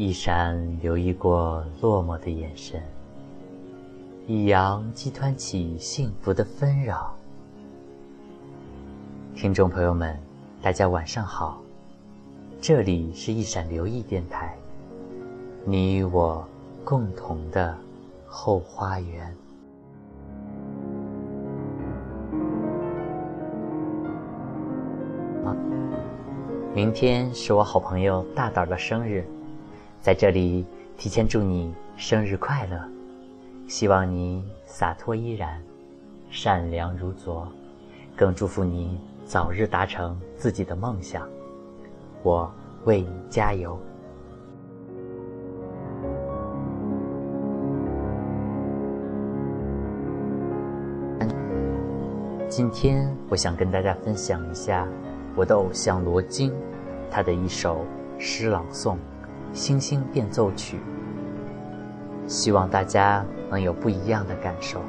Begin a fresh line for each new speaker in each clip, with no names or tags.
一闪留意过落寞的眼神，一扬激湍起幸福的纷扰。听众朋友们，大家晚上好，这里是一闪留意电台，你我共同的后花园。明天是我好朋友大胆的生日。在这里，提前祝你生日快乐！希望你洒脱依然，善良如昨，更祝福你早日达成自己的梦想。我为你加油！今天我想跟大家分享一下我的偶像罗京，他的一首诗朗诵。星星变奏曲，希望大家能有不一样的感受。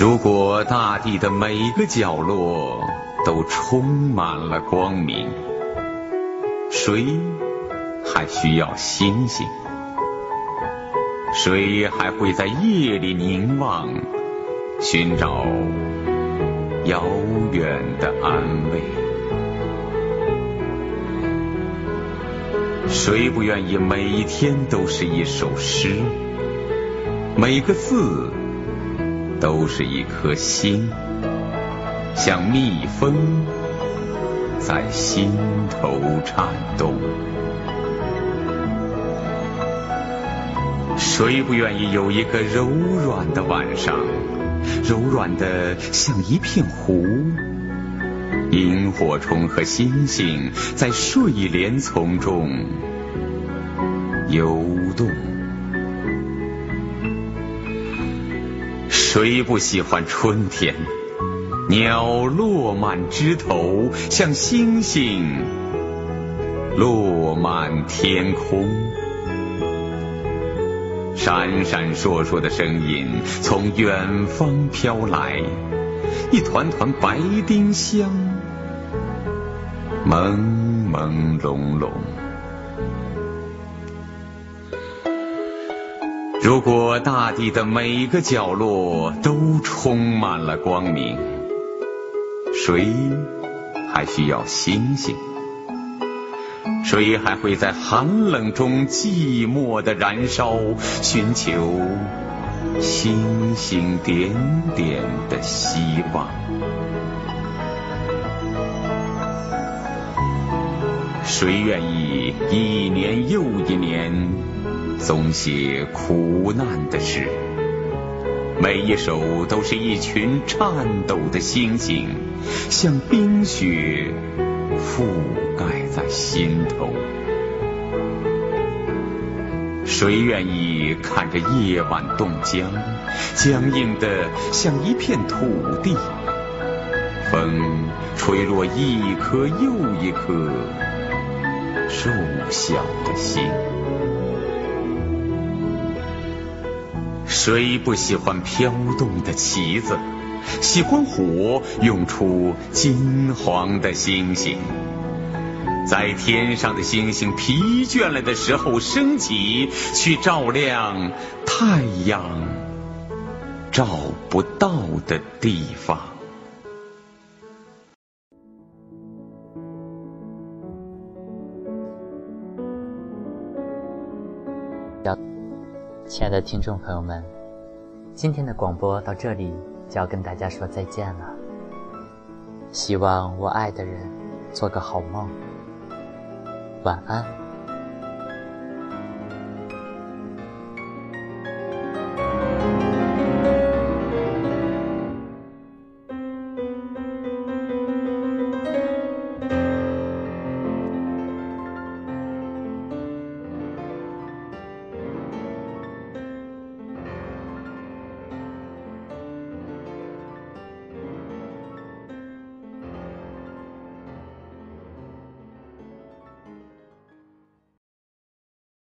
如果大地的每个角落都充满了光明，谁还需要星星？谁还会在夜里凝望，寻找遥远的安慰？谁不愿意每天都是一首诗，每个字？都是一颗心，像蜜蜂在心头颤动。谁不愿意有一个柔软的晚上，柔软的像一片湖，萤火虫和星星在睡莲丛中游动。谁不喜欢春天？鸟落满枝头，像星星落满天空。闪闪烁烁的声音从远方飘来，一团团白丁香，朦朦胧胧。如果大地的每个角落都充满了光明，谁还需要星星？谁还会在寒冷中寂寞的燃烧，寻求星星点点的希望？谁愿意一年又一年？总写苦难的诗，每一首都是一群颤抖的星星，像冰雪覆盖在心头。谁愿意看着夜晚冻僵，僵硬的像一片土地？风吹落一颗又一颗瘦小的心。谁不喜欢飘动的旗子？喜欢火涌出金黄的星星，在天上的星星疲倦了的时候升起，去照亮太阳照不到的地方。
亲爱的听众朋友们，今天的广播到这里就要跟大家说再见了。希望我爱的人做个好梦，晚安。